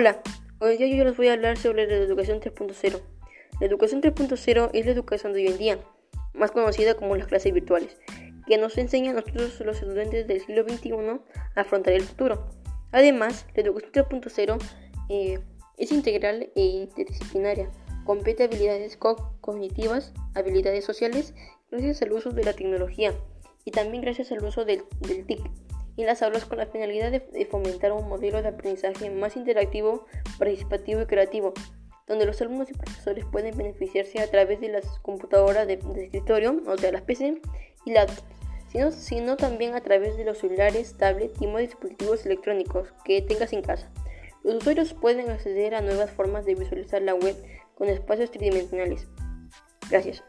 Hola, hoy día yo les voy a hablar sobre la educación 3.0. La educación 3.0 es la educación de hoy en día, más conocida como las clases virtuales, que nos enseña a nosotros los estudiantes del siglo XXI a afrontar el futuro. Además, la educación 3.0 eh, es integral e interdisciplinaria, compete habilidades cognitivas, habilidades sociales, gracias al uso de la tecnología y también gracias al uso del, del TIC en las aulas con la finalidad de, fomentar un modelo de aprendizaje más interactivo, participativo y creativo, donde los alumnos y profesores pueden beneficiarse a través de las computadoras de, escritorio, o sea, las PC y laptops, sino, sino también a través de los celulares, tablets y más dispositivos electrónicos que tengas en casa. Los usuarios pueden acceder a nuevas formas de visualizar la web con espacios tridimensionales. Gracias.